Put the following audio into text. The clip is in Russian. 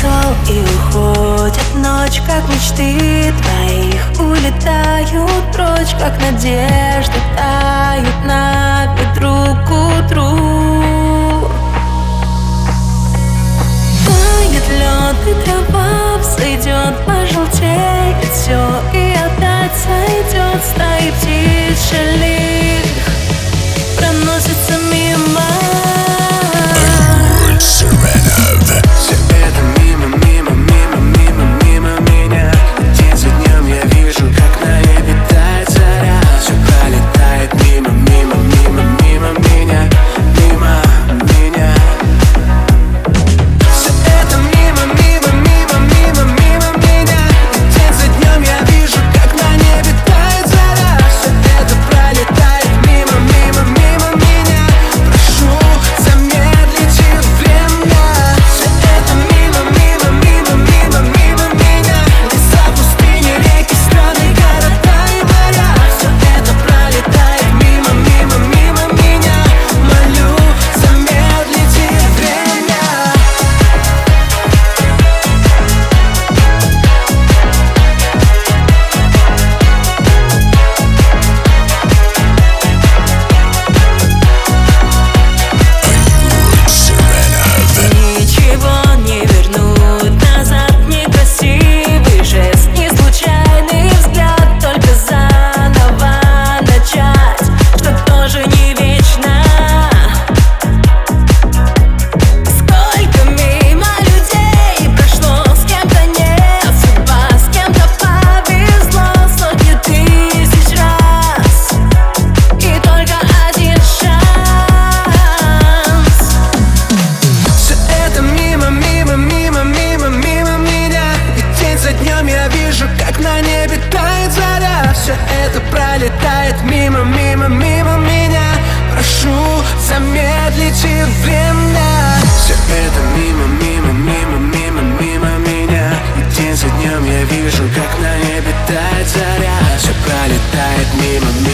ушел и уходит ночь, как мечты твоих. Улетают прочь, как надежды тают на ветру к утру. Тает лед и трава взойдет, пожелтеет летает мимо меня